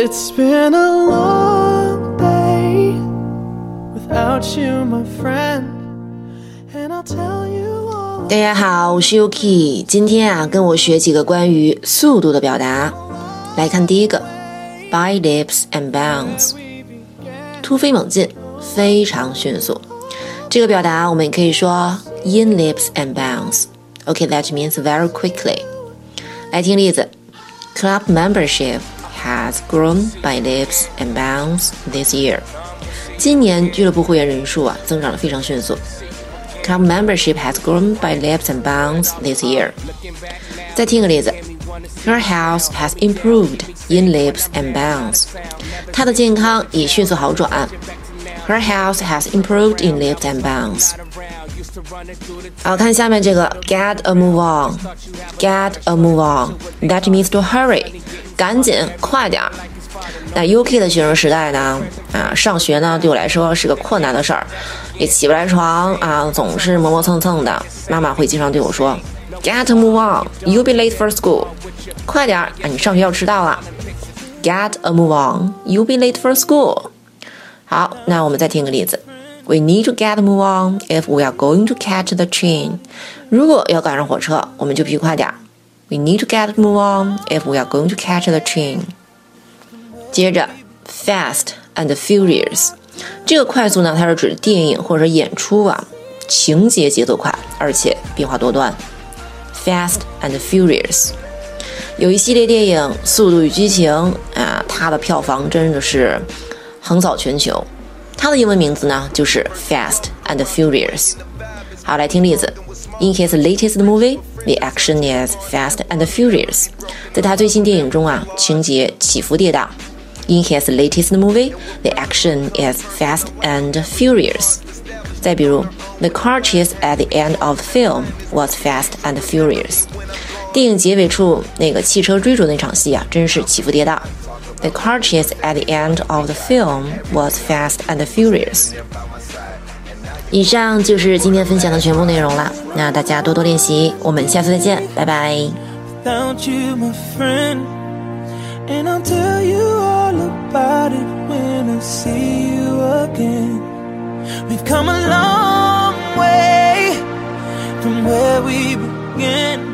It's been a long day without you, my friend. And I'll tell you all. 大家好，我是 Yuki，今天啊，跟我学几个关于速度的表达。来看第一个，by leaps and bounds，突飞猛进，非常迅速。这个表达我们也可以说 in leaps and bounds。OK，that means very quickly。来听例子，Club membership has grown by leaps and bounds this year。今年俱乐部会员人数啊增长的非常迅速。Club membership has grown by leaps and bounds this year。再听个例子，Her health has improved in leaps and bounds。她的健康已迅速好转。Her health has improved in leaps and bounds。 好，看下面这个，get a move on，get a move on，that means to hurry，赶紧，快点儿。那 UK 的学生时代呢，啊，上学呢对我来说是个困难的事儿，也起不来床啊，总是磨磨蹭蹭的。妈妈会经常对我说，get a move on，you'll be late for school，快点儿啊，你上学要迟到了。Get a move on，you'll be late for school。好，那我们再听个例子。We need to get move on if we are going to catch the train。如果要赶上火车，我们就必须快点。We need to get move on if we are going to catch the train。接着，fast and furious，这个快速呢，它是指电影或者演出啊，情节节奏快，而且变化多端。Fast and Furious 有一系列电影《速度与激情》啊，它的票房真的是横扫全球。它的英文名字呢就是 Fast and Furious。好，来听例子。In his latest movie, the action is fast and furious。在他最新电影中啊，情节起伏跌宕。In his latest movie, the action is fast and furious。再比如，The car chase at the end of the film was fast and furious。 电影结尾处那个汽车追逐那场戏啊，真是起伏跌宕。The car chase at the end of the film was fast and furious。以上就是今天分享的全部内容了，那大家多多练习，我们下次再见，拜拜。without you, my friend. And I'll tell you all about it when I see you again. We've come a long way from where we began.